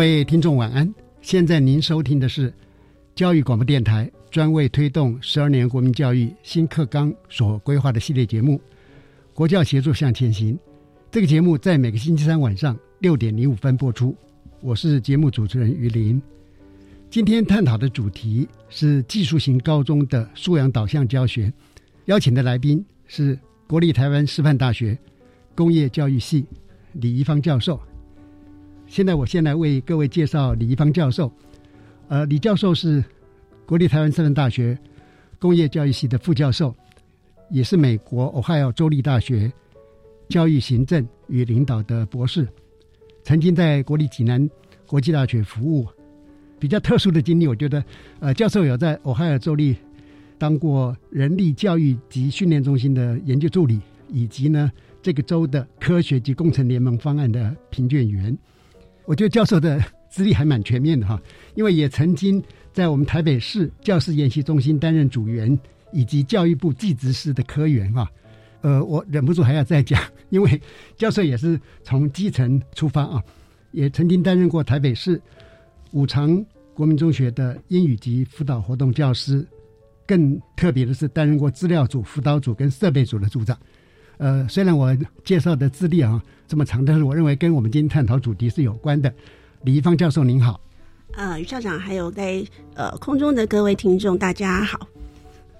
各位听众晚安！现在您收听的是教育广播电台专为推动十二年国民教育新课纲所规划的系列节目《国教协助向前行》。这个节目在每个星期三晚上六点零五分播出。我是节目主持人于林。今天探讨的主题是技术型高中的素养导向教学。邀请的来宾是国立台湾师范大学工业教育系李怡芳教授。现在我先来为各位介绍李一芳教授。呃，李教授是国立台湾师范大学工业教育系的副教授，也是美国俄亥俄州立大学教育行政与领导的博士，曾经在国立济南国际大学服务。比较特殊的经历，我觉得，呃，教授有在俄亥俄州立当过人力教育及训练中心的研究助理，以及呢这个州的科学及工程联盟方案的评卷员。我觉得教授的资历还蛮全面的哈，因为也曾经在我们台北市教师研习中心担任组员，以及教育部技职司的科员哈。呃，我忍不住还要再讲，因为教授也是从基层出发啊，也曾经担任过台北市五常国民中学的英语及辅导活动教师，更特别的是担任过资料组、辅导组跟设备组的组长。呃，虽然我介绍的资历啊这么长，但是我认为跟我们今天探讨主题是有关的。李一芳教授您好，呃，于校长还有在呃空中的各位听众大家好。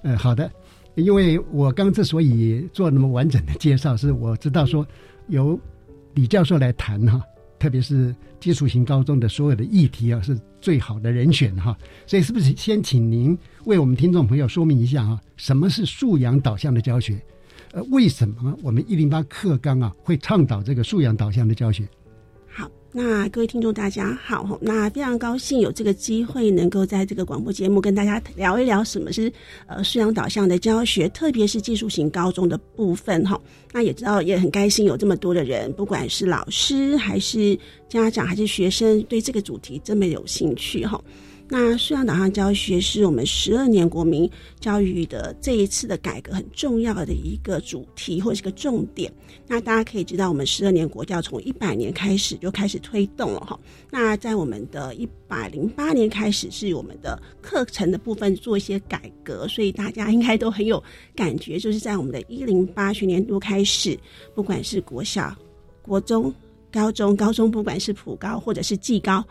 呃，好的，因为我刚之所以做那么完整的介绍，是我知道说由李教授来谈哈，特别是基础型高中的所有的议题啊，是最好的人选哈。所以是不是先请您为我们听众朋友说明一下啊，什么是素养导向的教学？呃，为什么我们一零八课纲啊会倡导这个素养导向的教学？好，那各位听众大家好，那非常高兴有这个机会能够在这个广播节目跟大家聊一聊什么是呃素养导向的教学，特别是技术型高中的部分哈。那也知道也很开心有这么多的人，不管是老师还是家长还是学生，对这个主题这么有兴趣哈。那素养导向教学是我们十二年国民教育的这一次的改革很重要的一个主题或是个重点。那大家可以知道，我们十二年国教从一百年开始就开始推动了哈。那在我们的一百零八年开始是我们的课程的部分做一些改革，所以大家应该都很有感觉，就是在我们的一零八学年度开始，不管是国小、国中。高中、高中，不管是普高或者是技高，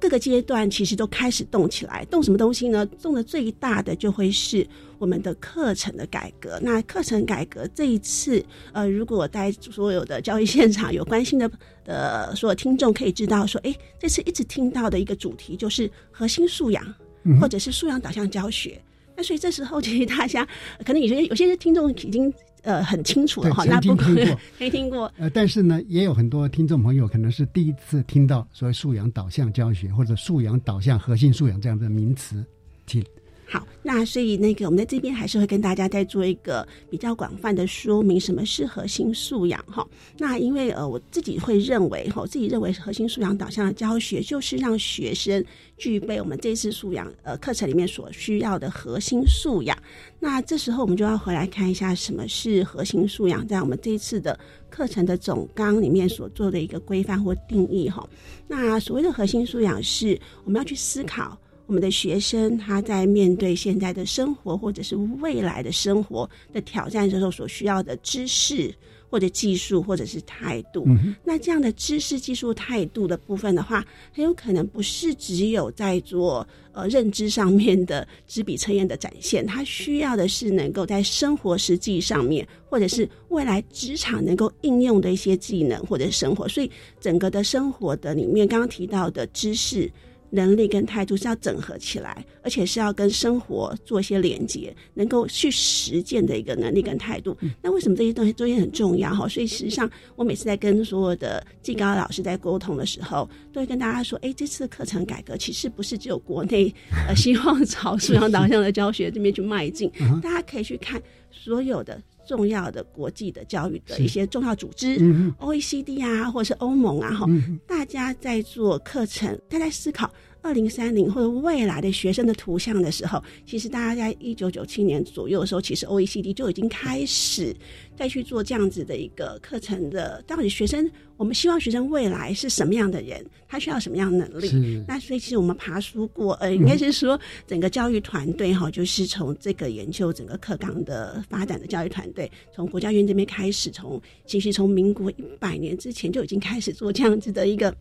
各个阶段其实都开始动起来。动什么东西呢？动的最大的就会是我们的课程的改革。那课程改革这一次，呃，如果在所有的教育现场有关心的的所有听众可以知道，说，哎，这次一直听到的一个主题就是核心素养，或者是素养导向教学。那所以这时候，其实大家可能有些有些听众已经。呃，很清楚的哈，那不听过，没听过。呃，但是呢，也有很多听众朋友可能是第一次听到所谓素养导向教学或者素养导向核心素养这样的名词，请。好，那所以那个我们在这边还是会跟大家再做一个比较广泛的说明，什么是核心素养哈。那因为呃我自己会认为哈，自己认为核心素养导向的教学就是让学生具备我们这次素养呃课程里面所需要的核心素养。那这时候我们就要回来看一下什么是核心素养，在我们这一次的课程的总纲里面所做的一个规范或定义哈。那所谓的核心素养是我们要去思考。我们的学生他在面对现在的生活或者是未来的生活的挑战时候所需要的知识或者技术或者是态度，那这样的知识、技术、态度的部分的话，很有可能不是只有在做呃认知上面的纸笔测验的展现，他需要的是能够在生活实际上面，或者是未来职场能够应用的一些技能或者生活，所以整个的生活的里面，刚刚提到的知识。能力跟态度是要整合起来，而且是要跟生活做一些连接，能够去实践的一个能力跟态度。那为什么这些东西都也很重要哈？所以实际上，我每次在跟所有的技高老师在沟通的时候，都会跟大家说：，哎，这次课程改革其实不是只有国内呃希望朝素养导向的教学这边去迈进，大家可以去看所有的重要的国际的教育的一些重要组织，OECD 啊，或者是欧盟啊，哈，大家在做课程，他在思考。二零三零或者未来的学生的图像的时候，其实大家在一九九七年左右的时候，其实 OECD 就已经开始再去做这样子的一个课程的。到底学生，我们希望学生未来是什么样的人？他需要什么样的能力？那所以其实我们爬书过，呃，应该是说整个教育团队哈，就是从这个研究整个课纲的发展的教育团队，从国家院这边开始，从其实从民国一百年之前就已经开始做这样子的一个。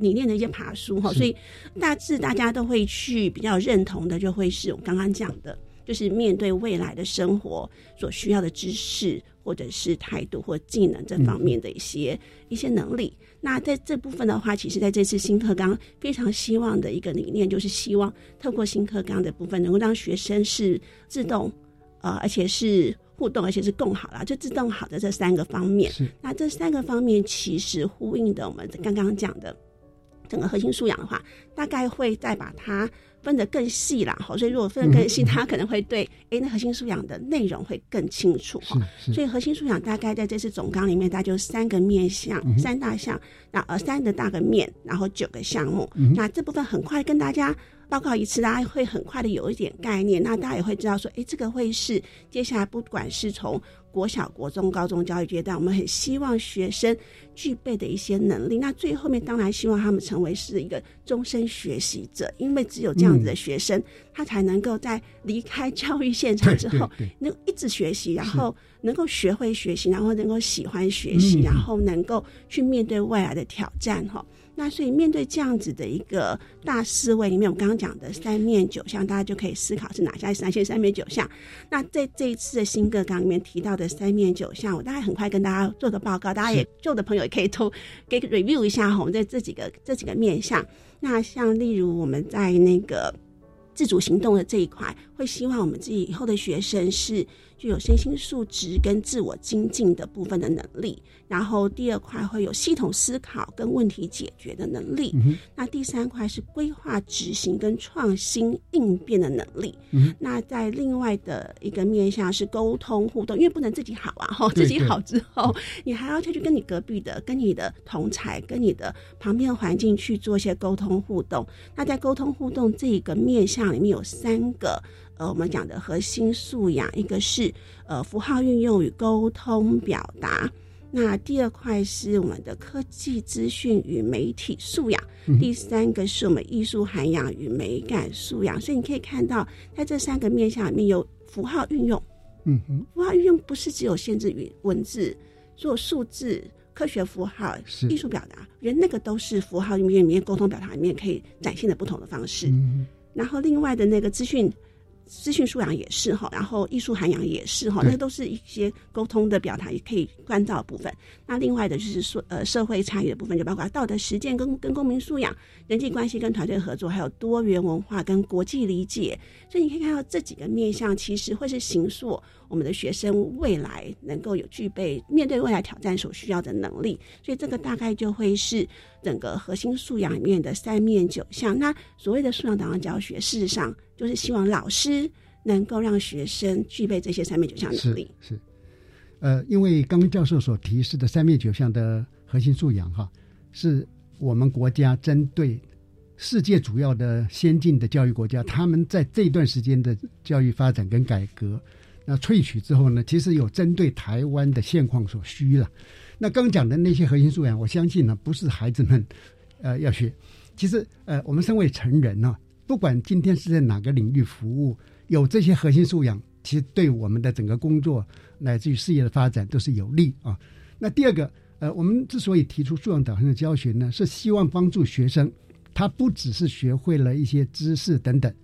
理念的一些爬书哈，所以大致大家都会去比较认同的，就会是我刚刚讲的，就是面对未来的生活所需要的知识，或者是态度或技能这方面的一些一些能力。那在这部分的话，其实在这次新课纲非常希望的一个理念，就是希望透过新课纲的部分，能够让学生是自动呃，而且是互动，而且是更好了，就自动好的这三个方面。那这三个方面其实呼应的我们刚刚讲的。整个核心素养的话，大概会再把它分得更细啦。好，所以如果分得更细，他可能会对哎，那核心素养的内容会更清楚哈。所以核心素养大概在这次总纲里面，大概就三个面向，三大项，那呃三个大个面，然后九个项目。那这部分很快跟大家。报告一次，大家会很快的有一点概念，那大家也会知道说，哎，这个会是接下来不管是从国小、国中、高中教育阶段，我们很希望学生具备的一些能力。那最后面当然希望他们成为是一个终身学习者，因为只有这样子的学生，他才能够在离开教育现场之后，能一直学习，然后能够学会学习，然后能够喜欢学习，然后能够去面对未来的挑战，哈。那所以面对这样子的一个大思维里面，我刚刚讲的三面九项，大家就可以思考是哪些三线三面九项。那在这一次的新课纲里面提到的三面九项，我大概很快跟大家做个报告，大家也旧的朋友也可以偷给 review 一下哈。我们在这几个这几个面向，那像例如我们在那个自主行动的这一块，会希望我们自己以后的学生是。具有身心素质跟自我精进的部分的能力，然后第二块会有系统思考跟问题解决的能力，那第三块是规划执行跟创新应变的能力。那在另外的一个面向是沟通互动，因为不能自己好啊，哈，自己好之后，你还要再去跟你隔壁的、跟你的同才、跟你的旁边的环境去做一些沟通互动。那在沟通互动这一个面向里面有三个。呃，我们讲的核心素养，一个是呃符号运用与沟通表达，那第二块是我们的科技资讯与媒体素养，第三个是我们艺术涵养与美感素养。所以你可以看到，在这三个面向里面有符号运用，嗯哼，符号运用不是只有限制于文字，做数字、科学符号、艺术表达，人那个都是符号里面里面沟通表达里面可以展现的不同的方式。然后另外的那个资讯。资讯素养也是哈，然后艺术涵养也是哈，那都是一些沟通的表达，也可以关照部分。那另外的就是说，呃，社会参与的部分，就包括道德实践跟跟公民素养、人际关系跟团队合作，还有多元文化跟国际理解。所以你可以看到这几个面向，其实会是形塑我们的学生未来能够有具备面对未来挑战所需要的能力。所以这个大概就会是整个核心素养里面的三面九项。那所谓的素养导向教学，事实上。就是希望老师能够让学生具备这些三面九项能力？是，呃，因为刚刚教授所提示的三面九项的核心素养，哈，是我们国家针对世界主要的先进的教育国家，他们在这段时间的教育发展跟改革，那萃取之后呢，其实有针对台湾的现况所需了。那刚讲的那些核心素养，我相信呢，不是孩子们呃要学。其实呃，我们身为成人呢，不管今天是在哪个领域服务，有这些核心素养，其实对我们的整个工作乃至于事业的发展都是有利啊。那第二个呃，我们之所以提出素养导向的教学呢，是希望帮助学生，他不只是学会了一些知识等等，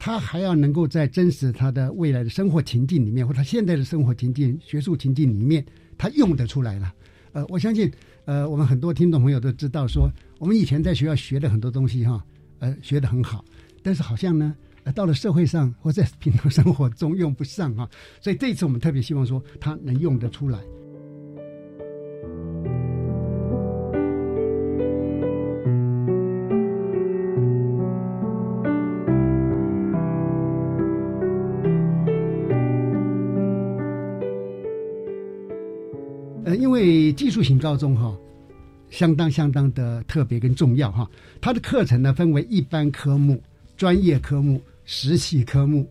他还要能够在真实他的未来的生活情境里面，或他现在的生活情境、学术情境里面，他用得出来了。呃，我相信，呃，我们很多听众朋友都知道，说我们以前在学校学的很多东西，哈，呃，学的很好，但是好像呢，呃，到了社会上或在平常生活中用不上啊，所以这次我们特别希望说，他能用得出来。高中哈，相当相当的特别跟重要哈。它的课程呢分为一般科目、专业科目、实习科目。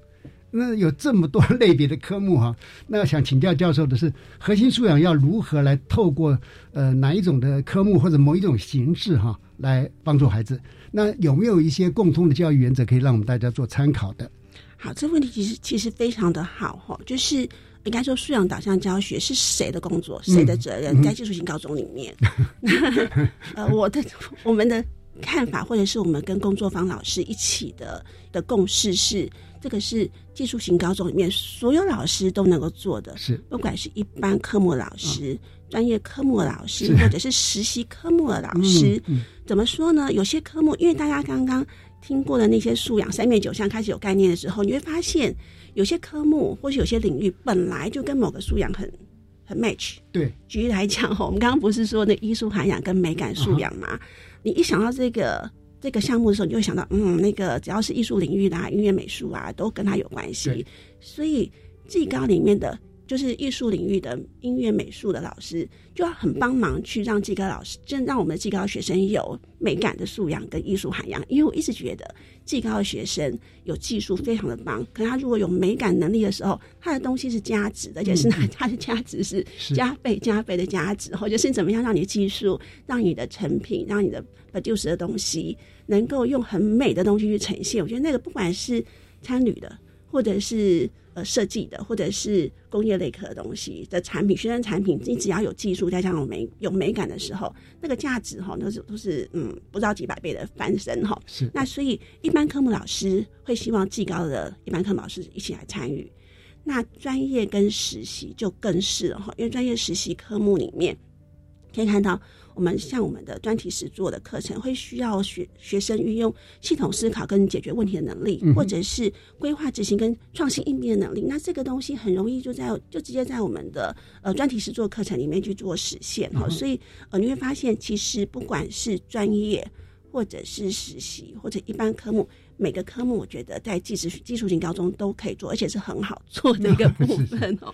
那有这么多类别的科目哈，那想请教教授的是，核心素养要如何来透过呃哪一种的科目或者某一种形式哈，来帮助孩子？那有没有一些共通的教育原则可以让我们大家做参考的？好，这问题其实其实非常的好哈，就是。应该说，素养导向教学是谁的工作，谁的责任？在技术型高中里面，呃，我的我们的看法，或者是我们跟工作坊老师一起的的共识是，这个是技术型高中里面所有老师都能够做的，是不管是一般科目老师、专业科目老师，或者是实习科目的老师，怎么说呢？有些科目，因为大家刚刚听过的那些素养三面九项开始有概念的时候，你会发现。有些科目或是有些领域本来就跟某个素养很很 match。对，举例来讲哈，我们刚刚不是说那艺术涵养跟美感素养嘛？你一想到这个这个项目的时候，你就会想到，嗯，那个只要是艺术领域的啊，音乐美术啊，都跟它有关系。所以技高里面的。就是艺术领域的音乐美术的老师，就要很帮忙去让技高老师，真让我们的技高学生有美感的素养跟艺术涵养。因为我一直觉得技高的学生有技术非常的棒，可他如果有美感能力的时候，他的东西是价值的，而且是 他的价值是加倍加倍的价值。或者是怎么样让你的技术，让你的成品，让你的 produce 的东西能够用很美的东西去呈现。我觉得那个不管是参与的，或者是呃。设计的或者是工业类科的东西的产品，学生产品，你只要有技术，再加上有美有美感的时候，那个价值哈，都是都是嗯，不知道几百倍的翻身哈。是。那所以一般科目老师会希望技高的一般科目老师一起来参与，那专业跟实习就更是了哈，因为专业实习科目里面可以看到。我们像我们的专题实作的课程，会需要学学生运用系统思考跟解决问题的能力，或者是规划执行跟创新应变的能力。那这个东西很容易就在就直接在我们的呃专题实作课程里面去做实现哈。所以呃你会发现，其实不管是专业或者是实习或者一般科目。每个科目，我觉得在技术技术型高中都可以做，而且是很好 做的一个部分哦。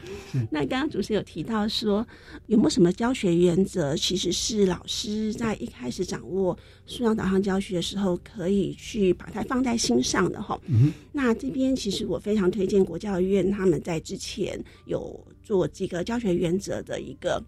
那刚刚主持人有提到说，有没有什么教学原则，其实是老师在一开始掌握素养导向教学的时候，可以去把它放在心上的哈。那这边其实我非常推荐国教院他们在之前有做几个教学原则的一个。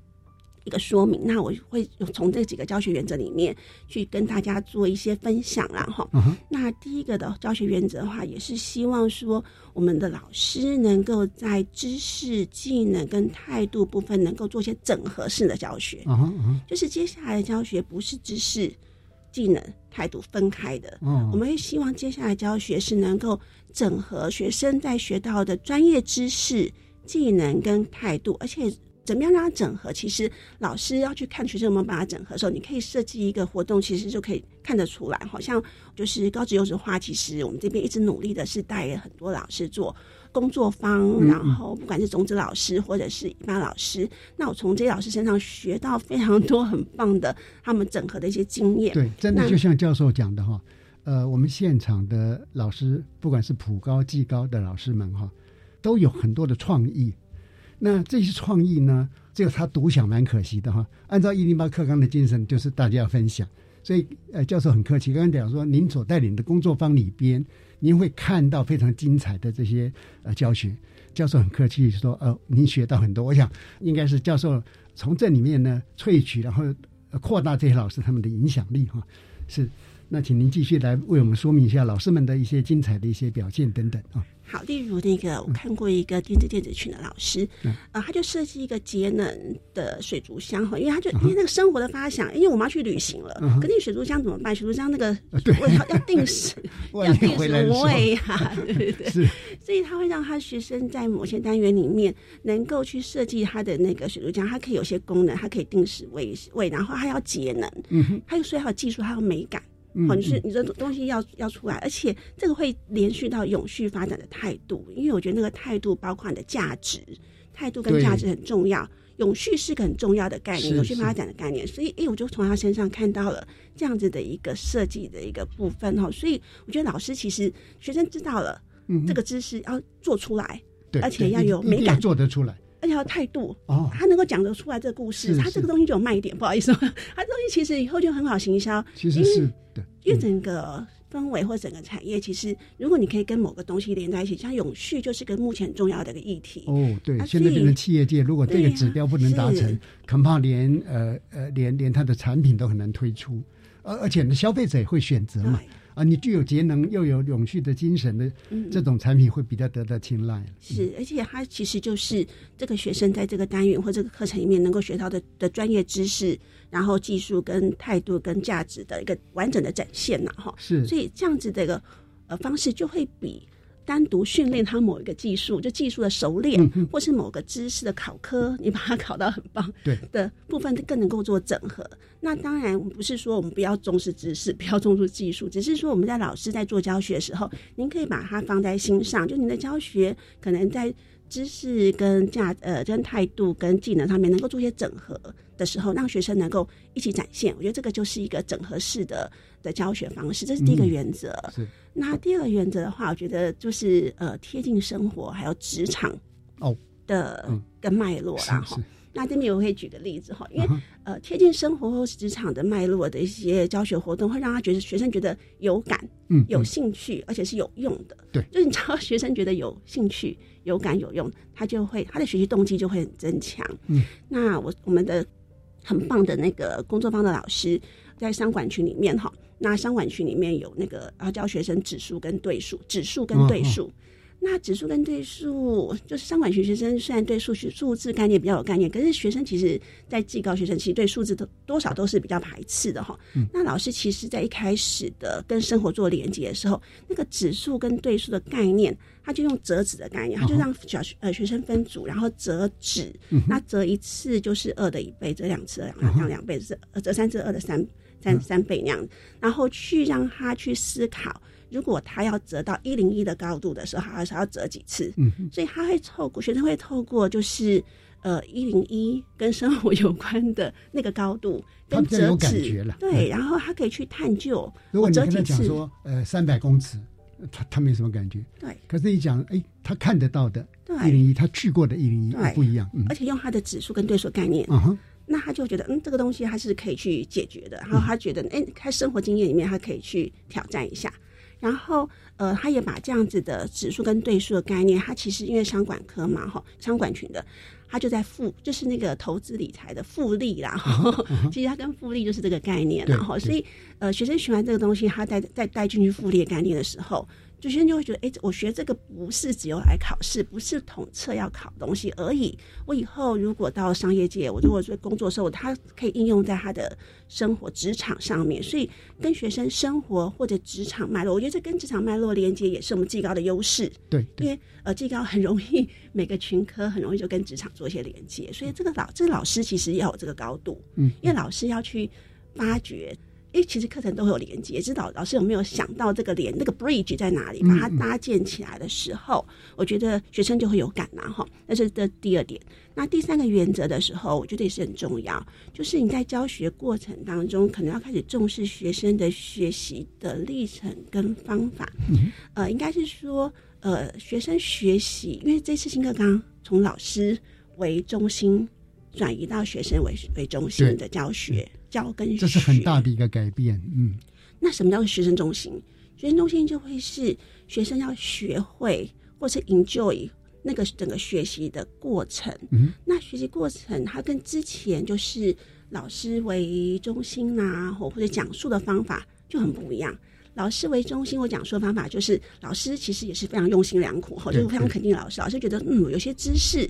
一个说明，那我会从这几个教学原则里面去跟大家做一些分享啦，哈。那第一个的教学原则的话，也是希望说我们的老师能够在知识、技能跟态度部分能够做一些整合式的教学。就是接下来的教学不是知识、技能、态度分开的。嗯我们会希望接下来教学是能够整合学生在学到的专业知识、技能跟态度，而且。怎么样让它整合？其实老师要去看学生有没有把它整合的时候，你可以设计一个活动，其实就可以看得出来。好像就是高职优质化，其实我们这边一直努力的是带很多老师做工作坊，然后不管是种子老师或者是一般老师，那我从这些老师身上学到非常多很棒的他们整合的一些经验。对，真的就像教授讲的哈，呃，我们现场的老师，不管是普高、技高的老师们哈，都有很多的创意。那这些创意呢，只有他独享，蛮可惜的哈。按照一零八课纲的精神，就是大家要分享。所以，呃，教授很客气，刚刚讲说，您所带领的工作坊里边，您会看到非常精彩的这些呃教学。教授很客气说，呃，您学到很多。我想，应该是教授从这里面呢萃取，然后扩大这些老师他们的影响力哈。是，那请您继续来为我们说明一下老师们的一些精彩的一些表现等等啊。好，例如那个我看过一个电子电子群的老师，呃，他就设计一个节能的水族箱哈，因为他就因为那个生活的发想，因为我们要去旅行了，可那水族箱怎么办？水族箱那个对 要要定时，要定时喂 呀，对对对，所以他会让他学生在某些单元里面能够去设计他的那个水族箱，它可以有些功能，它可以定时喂喂，然后还要节能，嗯哼，还有所以还有技术，还有美感。哦，你是你这东西要要出来，而且这个会连续到永续发展的态度，因为我觉得那个态度包括你的价值，态度跟价值很重要。永续是个很重要的概念，永续发展的概念。所以，哎，我就从他身上看到了这样子的一个设计的一个部分哈。所以，我觉得老师其实学生知道了，这个知识要做出来，而且要有美感，做得出来。而且要态度哦，他能够讲得出来这个故事，他这个东西就有卖点。不好意思，他这东西其实以后就很好行销。其实是的，因为整个氛围或整个产业，其实如果你可以跟某个东西连在一起，像永续就是个目前重要的一个议题。哦，对，现在变成企业界，如果这个指标不能达成，恐怕连呃呃连连他的产品都很难推出，而而且呢，消费者也会选择嘛。啊，你具有节能又有永续的精神的这种产品会比较得到青睐。是，而且它其实就是这个学生在这个单元或这个课程里面能够学到的的专业知识，然后技术跟态度跟价值的一个完整的展现呐，哈。是，所以这样子的一个呃方式就会比。单独训练他某一个技术，就技术的熟练，或是某个知识的考科，你把它考到很棒，对的部分更能够做整合。那当然不是说我们不要重视知识，不要重视技术，只是说我们在老师在做教学的时候，您可以把它放在心上，就您的教学可能在知识跟价呃跟态度跟技能上面能够做一些整合的时候，让学生能够一起展现。我觉得这个就是一个整合式的。的教学方式，这是第一个原则。是那第二个原则的话，我觉得就是呃贴近生活，还有职场哦的跟脉络啦哈。那这边我会举个例子哈，因为呃贴近生活或职场的脉络的一些教学活动，会让他觉得学生觉得有感，嗯，有兴趣，而且是有用的。对，就是你知道学生觉得有兴趣、有感、有用，他就会他的学习动机就会很增强。嗯，那我我们的很棒的那个工作坊的老师在商管群里面哈。那商管群里面有那个要教学生指数跟对数，指数跟对数。那指数跟对数，就是商管学学生虽然对数学数字概念比较有概念，可是学生其实，在技高学生其实对数字都多少都是比较排斥的哈。那老师其实在一开始的跟生活做连接的时候，那个指数跟对数的概念，他就用折纸的概念，他就让小学呃学生分组，然后折纸，那折一次就是二的一倍，折两次两两两倍是折三次二的三。三三倍那样，然后去让他去思考，如果他要折到一零一的高度的时候，他是要折几次？嗯，所以他会透过学生会透过就是呃一零一跟生活有关的那个高度 跟折纸，对，然后他可以去探究。如果你跟他讲说呃三百公尺，他他没什么感觉。对，可是你讲哎，他看得到的一零一，他去过的一零一不一样，而且用他的指数跟对数概念。嗯哼。那他就觉得，嗯，这个东西他是可以去解决的。然后他觉得，哎，他生活经验里面他可以去挑战一下。然后，呃，他也把这样子的指数跟对数的概念，他其实因为商管科嘛，哈，商管群的，他就在复，就是那个投资理财的复利啦。其实他跟复利就是这个概念，然后，所以，呃，学生学完这个东西，他带带带进去复利的概念的时候。有些人就会觉得，哎，我学这个不是只有来考试，不是统测要考东西而已。我以后如果到商业界，我如果做工作的时候，他可以应用在他的生活职场上面。所以，跟学生生活或者职场脉络，我觉得这跟职场脉络连接也是我们技高的优势。对，因为呃，技高很容易每个群科很容易就跟职场做一些连接，所以这个老这个老师其实要有这个高度，嗯，因为老师要去发掘。诶，其实课程都会有连接，知道老师有没有想到这个连那个 bridge 在哪里，把它搭建起来的时候，我觉得学生就会有感嘛，哈。那是这第二点。那第三个原则的时候，我觉得也是很重要，就是你在教学过程当中，可能要开始重视学生的学习的历程跟方法。呃，应该是说，呃，学生学习，因为这次新课纲从老师为中心转移到学生为为中心的教学教跟学，这是很大的一个改变。嗯，那什么叫做学生中心？学生中心就会是学生要学会或是 enjoy。那个整个学习的过程，嗯，那学习过程它跟之前就是老师为中心啊，或或者讲述的方法就很不一样。老师为中心，我讲述的方法就是老师其实也是非常用心良苦，哈，就是非常肯定老师。老师觉得，嗯，有些知识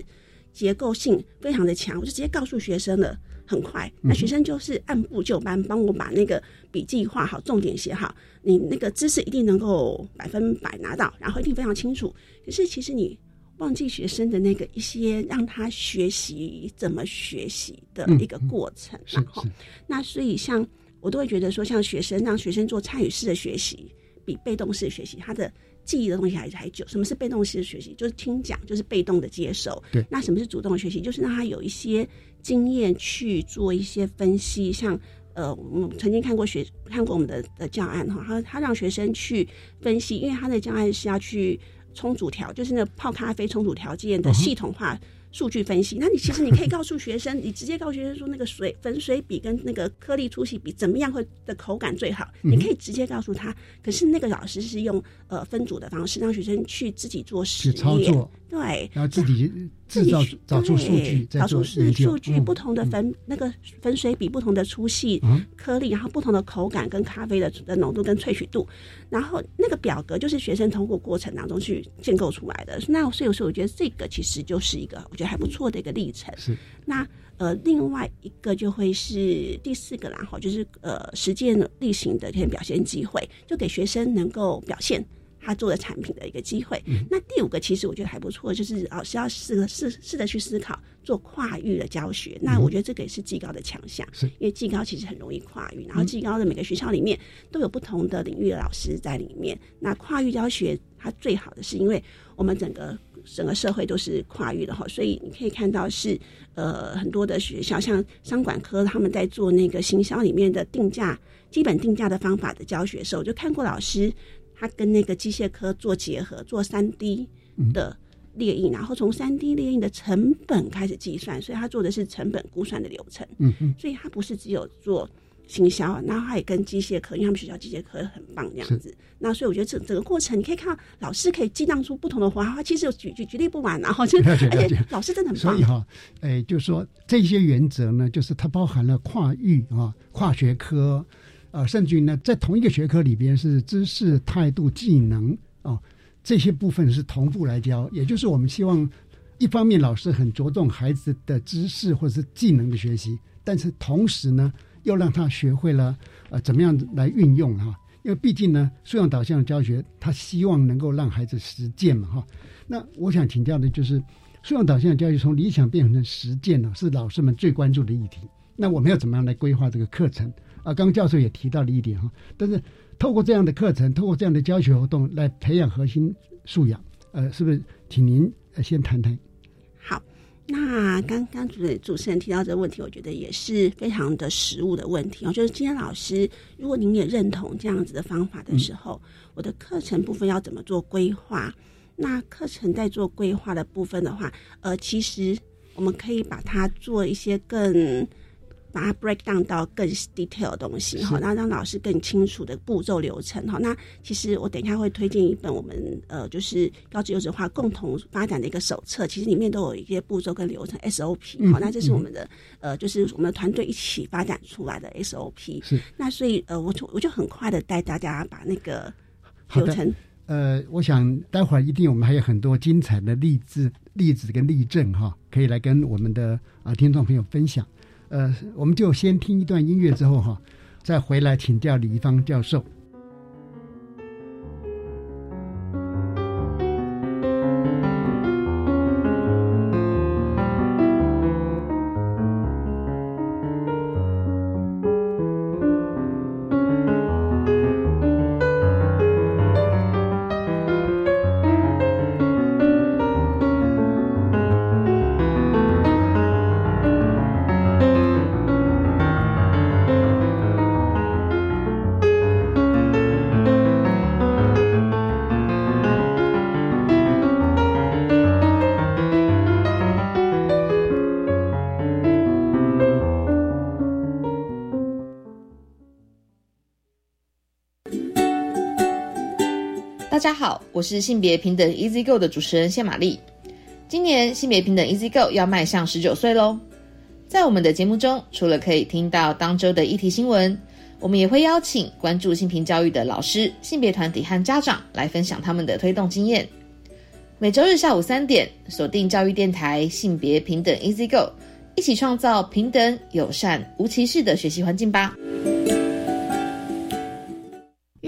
结构性非常的强，我就直接告诉学生了，很快。那学生就是按部就班，帮我把那个笔记画好，重点写好，你那个知识一定能够百分百拿到，然后一定非常清楚。可是其实你。忘记学生的那个一些让他学习怎么学习的一个过程，然后那所以像我都会觉得说，像学生让学生做参与式的学习，比被动式学习，他的记忆的东西还还久。什么是被动式的学习？就是听讲，就是被动的接受。对，那什么是主动的学习？就是让他有一些经验去做一些分析。像呃，我们曾经看过学看过我们的的教案哈，他他让学生去分析，因为他的教案是要去。充足条就是那泡咖啡充足条件的系统化数据分析。那你其实你可以告诉学生，你直接告诉学生说，那个水粉水比跟那个颗粒粗细比怎么样会的口感最好？你可以直接告诉他。可是那个老师是用呃分组的方式，让学生去自己做实验，对，然后自己。制造找出数据，找出是数据不同的粉那个粉水比不同的粗细颗粒，然后不同的口感跟咖啡的的浓度跟萃取度，然后那个表格就是学生通过过程当中去建构出来的。那所以说，我觉得这个其实就是一个我觉得还不错的一个历程。是那呃，另外一个就会是第四个啦，哈，就是呃实践例行的这些表现机会，就给学生能够表现。他做的产品的一个机会。那第五个其实我觉得还不错，就是老师要试试试着去思考做跨域的教学。那我觉得这个也是技高的强项，因为技高其实很容易跨域，然后技高的每个学校里面都有不同的领域的老师在里面。那跨域教学它最好的是，因为我们整个整个社会都是跨域的哈，所以你可以看到是呃很多的学校，像商管科他们在做那个行销里面的定价基本定价的方法的教学时候，就看过老师。他跟那个机械科做结合，做三 D 的列印，然后从三 D 列印的成本开始计算，所以他做的是成本估算的流程。嗯嗯，所以他不是只有做行销，然后他也跟机械科，因为他们学校机械科很棒这样子。那所以我觉得整整个过程，你可以看到老师可以激荡出不同的花花，其实举举举例不完，然后就而且老师真的很棒。所以哈，哎，就是说这些原则呢，就是它包含了跨域啊、跨学科。呃，甚至于呢，在同一个学科里边是知识、态度、技能啊这些部分是同步来教，也就是我们希望一方面老师很着重孩子的知识或者是技能的学习，但是同时呢，又让他学会了呃怎么样来运用哈，因为毕竟呢，素养导向的教学，他希望能够让孩子实践嘛哈。那我想请教的就是，素养导向的教育从理想变成实践呢，是老师们最关注的议题。那我们要怎么样来规划这个课程？啊，刚刚教授也提到了一点哈，但是透过这样的课程，透过这样的教学活动来培养核心素养，呃，是不是？请您先谈谈。好，那刚刚主主持人提到这个问题，我觉得也是非常的实务的问题。我觉得今天老师，如果您也认同这样子的方法的时候，我的课程部分要怎么做规划？那课程在做规划的部分的话，呃，其实我们可以把它做一些更。把它 break down 到更 detail 的东西哈，然后让老师更清楚的步骤流程哈。那其实我等一下会推荐一本我们呃就是高职优质化共同发展的一个手册，其实里面都有一些步骤跟流程 SOP 好，那这是我们的呃就是我们的团队一起发展出来的 SOP。是。那所以呃我就我就很快的带大家把那个流程。呃，我想待会儿一定我们还有很多精彩的例子例子跟例证哈，可以来跟我们的啊听众朋友分享。呃，我们就先听一段音乐，之后哈，再回来请教李一芳教授。我是性别平等 Easy Go 的主持人谢玛丽。今年性别平等 Easy Go 要迈向十九岁喽。在我们的节目中，除了可以听到当周的议题新闻，我们也会邀请关注性平教育的老师、性别团体和家长来分享他们的推动经验。每周日下午三点，锁定教育电台性别平等 Easy Go，一起创造平等、友善、无歧视的学习环境吧。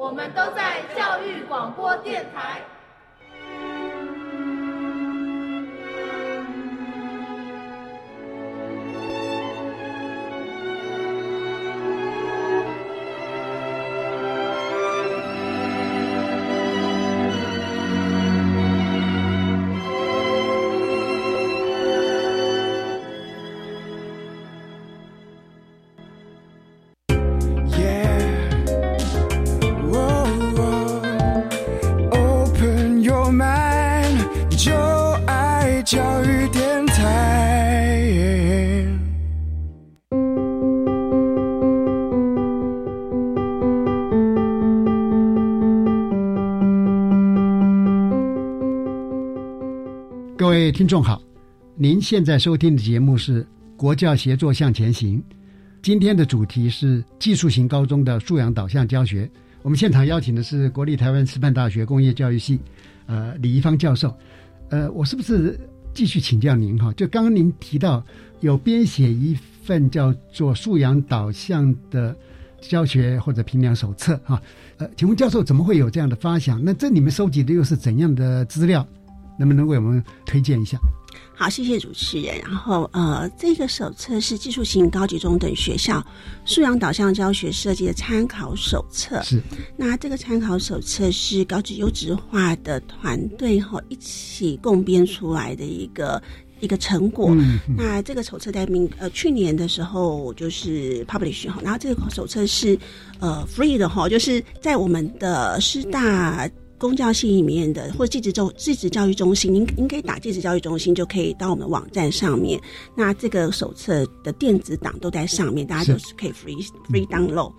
我们都在教育广播电台。听众好，您现在收听的节目是《国教协作向前行》，今天的主题是技术型高中的素养导向教学。我们现场邀请的是国立台湾师范大学工业教育系，呃，李怡芳教授。呃，我是不是继续请教您哈？就刚刚您提到有编写一份叫做素养导向的教学或者评量手册哈？呃，请问教授怎么会有这样的发想？那这里面收集的又是怎样的资料？能不能为我们推荐一下？好，谢谢主持人。然后，呃，这个手册是技术型高级中等学校素养导向教学设计的参考手册。是。那这个参考手册是高级优质化的团队哈一起共编出来的一个一个成果。嗯。那这个手册在明呃去年的时候就是 publish 哈，然后这个手册是呃 free 的哈，就是在我们的师大。公教系里面的或者技职中技职教育中心，您您可以打技职教育中心，就可以到我们网站上面。那这个手册的电子档都在上面，大家都是可以 free free download。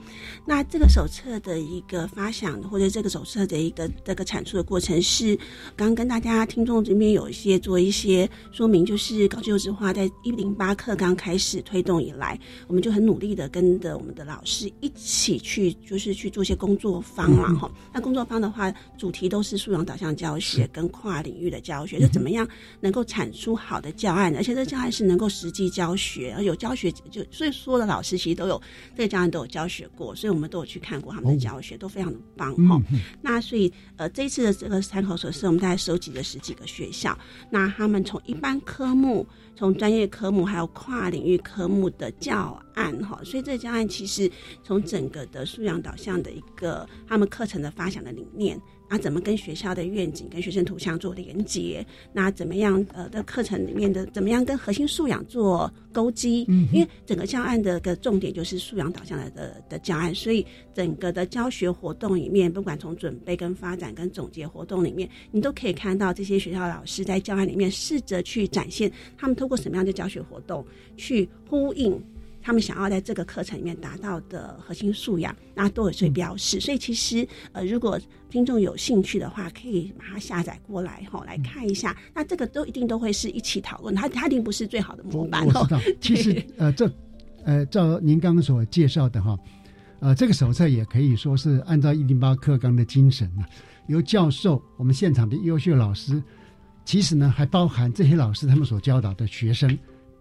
那这个手册的一个发想，或者这个手册的一个这个产出的过程，是刚刚跟大家听众这边有一些做一些说明，就是高级优质化在一零八课刚开始推动以来，我们就很努力的跟着我们的老师一起去，就是去做一些工作坊嘛哈。那工作坊的话，主题都是素养导向教学跟跨领域的教学，就怎么样能够产出好的教案，而且这教案是能够实际教学，有教学就所以所有的老师其实都有这个教案都有教学过，所以我们都有去看过他们的教学，都非常的棒哈。那所以呃这一次的这个参考手册，我们大概收集了十几个学校，那他们从一般科目、从专业科目还有跨领域科目的教案哈，所以这个教案其实从整个的素养导向的一个他们课程的发想的理念。那怎么跟学校的愿景、跟学生图像做连接？那怎么样呃的课程里面的怎么样跟核心素养做勾稽？嗯，因为整个教案的个重点就是素养导向的的的教案，所以整个的教学活动里面，不管从准备、跟发展、跟总结活动里面，你都可以看到这些学校老师在教案里面试着去展现他们通过什么样的教学活动去呼应。他们想要在这个课程里面达到的核心素养，那都有所标示。所以其实，呃，如果听众有兴趣的话，可以把它下载过来哈，来看一下。那这个都一定都会是一起讨论，它它一定不是最好的模板。我知道，其实呃，这呃，照您刚刚所介绍的哈，呃，这个手册也可以说是按照一零八课纲的精神啊，由教授我们现场的优秀老师，其实呢还包含这些老师他们所教导的学生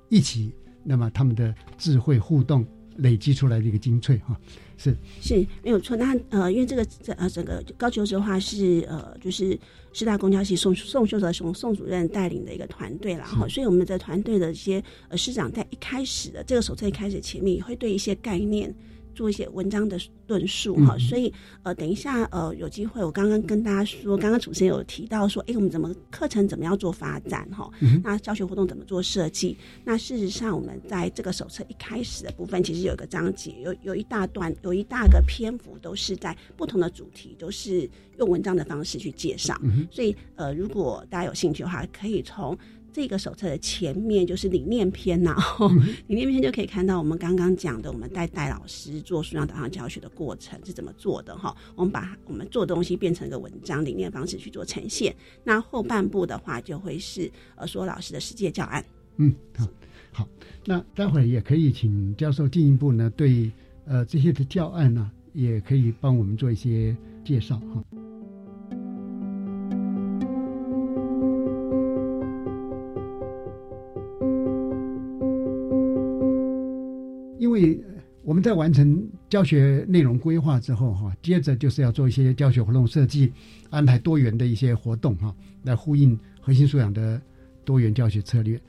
一起，那么他们的智慧互动累积出来的一个精粹哈。是是没有错。那呃，因为这个这呃整个高级的话是呃就是师大公交系宋宋秀泽宋宋主任带领的一个团队然后所以我们的团队的一些呃师长在一开始的这个手册一开始前面也会对一些概念。做一些文章的论述哈，所以呃，等一下呃，有机会我刚刚跟大家说，刚刚主持人有提到说，哎，我们怎么课程怎么样做发展哈？那教学活动怎么做设计？那事实上，我们在这个手册一开始的部分，其实有一个章节，有有一大段，有一大个篇幅，都是在不同的主题，都是用文章的方式去介绍。所以呃，如果大家有兴趣的话，可以从。这个手册的前面就是理念篇呐，理念篇就可以看到我们刚刚讲的，我们带戴老师做数量导向教学的过程是怎么做的哈。我们把我们做东西变成一个文章理念方式去做呈现。那后半部的话就会是呃说老师的实际教案。嗯，好，好，那待会儿也可以请教授进一步呢，对呃这些的教案呢，也可以帮我们做一些介绍哈。为我们在完成教学内容规划之后，哈，接着就是要做一些教学活动设计，安排多元的一些活动，哈，来呼应核心素养的多元教学策略。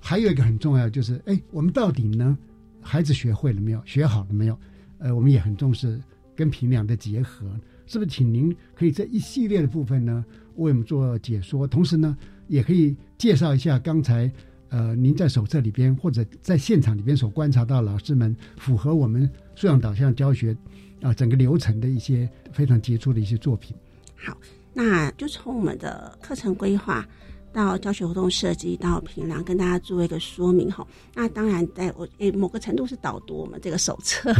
还有一个很重要就是，哎，我们到底呢，孩子学会了没有？学好了没有？呃，我们也很重视跟评量的结合，是不是？请您可以这一系列的部分呢，为我们做解说，同时呢，也可以介绍一下刚才。呃，您在手册里边或者在现场里边所观察到老师们符合我们素养导向教学啊整个流程的一些非常杰出的一些作品。好，那就从我们的课程规划到教学活动设计到评量，跟大家做一个说明哈。那当然，在我诶某个程度是导读我们这个手册。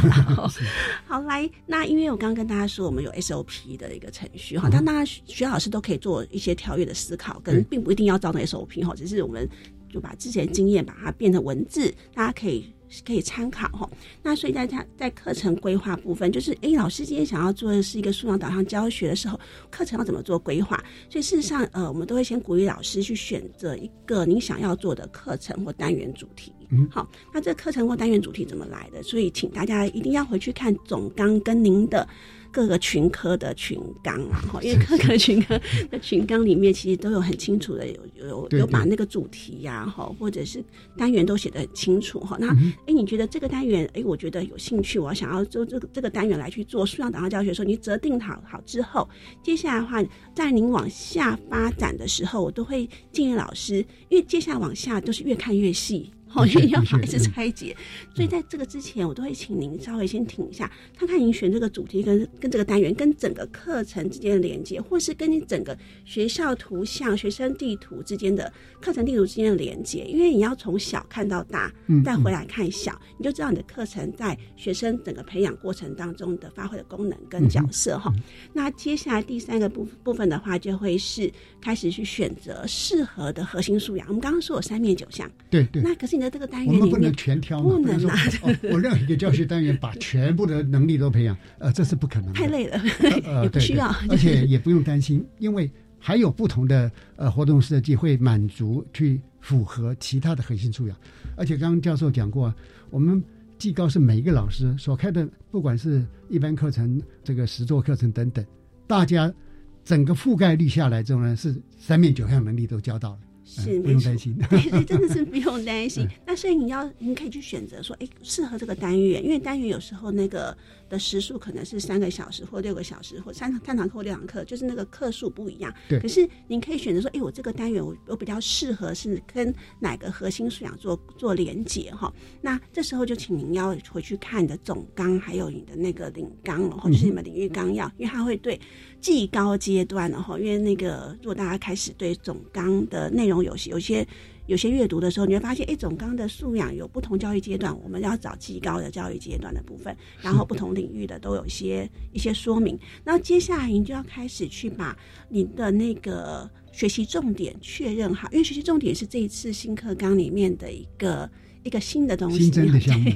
好，来，那因为我刚刚跟大家说，我们有 SOP 的一个程序哈，但大家学老师都可以做一些跳跃的思考，跟并不一定要照那 SOP 哈，只是我们。就把之前经验把它变成文字，大家可以可以参考哈。那所以大家在课程规划部分，就是诶，老师今天想要做的是一个素养导向教学的时候，课程要怎么做规划？所以事实上，呃，我们都会先鼓励老师去选择一个您想要做的课程或单元主题。嗯，好，那这课程或单元主题怎么来的？所以请大家一定要回去看总纲跟您的。各个群科的群纲啊，哈，因为各个群科的群纲里面其实都有很清楚的有有有把那个主题呀，哈，或者是单元都写得很清楚哈。那哎，你觉得这个单元哎，我觉得有兴趣，我想要做这个这个单元来去做数量导向教学的时候，你择定好好之后，接下来的话，在您往下发展的时候，我都会建议老师，因为接下来往下都是越看越细。好，因为要把孩子拆解，所以在这个之前，我都会请您稍微先停一下，看看您选这个主题跟跟这个单元跟整个课程之间的连接，或是跟你整个学校图像、学生地图之间的课程地图之间的连接。因为你要从小看到大，再回来看小，你就知道你的课程在学生整个培养过程当中的发挥的功能跟角色哈。那接下来第三个部部分的话，就会是开始去选择适合的核心素养。我们刚刚说有三面九项，对对，那可是你的。这个单元我们不能全挑嘛，不能说我任何一个教学单元把全部的能力都培养，呃，这是不可能的，太累了，也不需要，而且也不用担心，因为还有不同的呃活动设计会满足去符合其他的核心素养，而且刚刚教授讲过，我们技高是每一个老师所开的，不管是一般课程、这个实作课程等等，大家整个覆盖率下来之后呢，是三面九项能力都教到了。是，不用担心。对对，真的是不用担心。那所以你要，你可以去选择说，哎，适合这个单元，因为单元有时候那个的时数可能是三个小时或六个小时，或三三堂课或六堂课，就是那个课数不一样。对。可是您可以选择说，哎，我这个单元我我比较适合是跟哪个核心素养做做连接哈。那这时候就请您要回去看你的总纲，还有你的那个领纲了，或者是你们领域纲要，因为它会对。技高阶段的哈，因为那个如果大家开始对总纲的内容有些有些有些阅读的时候，你会发现，哎，总纲的素养有不同教育阶段，我们要找技高的教育阶段的部分，然后不同领域的都有一些一些说明。那接下来你就要开始去把你的那个学习重点确认好，因为学习重点是这一次新课纲里面的一个。一个新的东西，新增的项目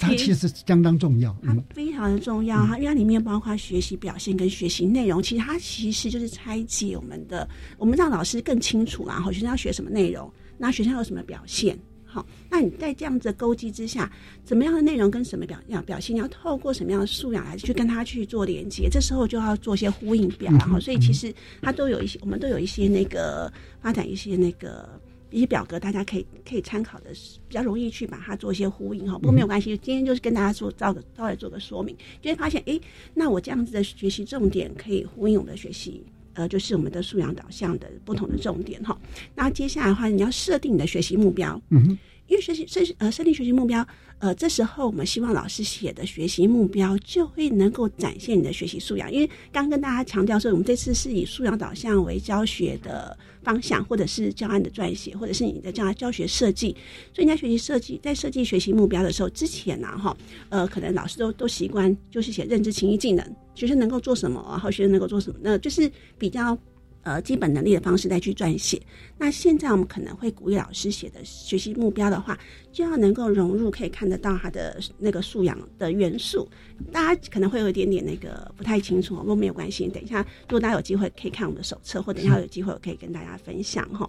它其实相当重要。它，非常的重要，它因为它里面包括学习表现跟学习内容，其实它其实就是拆解我们的，我们让老师更清楚啦，好，学生要学什么内容，那学校有什么表现。好，那你在这样子的勾稽之下，怎么样的内容跟什么表要表现，你要透过什么样的素养来去跟他去做连接？这时候就要做一些呼应表，然后所以其实它都有一些，我们都有一些那个发展一些那个一些表格，大家可以可以参考的，比较容易去把它做一些呼应哈。不过没有关系，今天就是跟大家做照个稍微做个说明，就会发现，诶，那我这样子的学习重点可以呼应我们的学习。呃，就是我们的素养导向的不同的重点哈。那接下来的话，你要设定你的学习目标，嗯哼，因为学习设呃设定学习目标，呃，这时候我们希望老师写的学习目标就会能够展现你的学习素养。因为刚跟大家强调说，我们这次是以素养导向为教学的方向，或者是教案的撰写，或者是你的教教学设计。所以你在学习设计，在设计学习目标的时候，之前呢，哈，呃，可能老师都都习惯就是写认知、情意、技能，学生能够做什么，然后学生能够做什么，那就是比较。呃，基本能力的方式再去撰写。那现在我们可能会鼓励老师写的学习目标的话，就要能够融入可以看得到他的那个素养的元素。大家可能会有一点点那个不太清楚，不过没有关系。等一下，如果大家有机会可以看我们的手册，或等一下有机会我可以跟大家分享哈。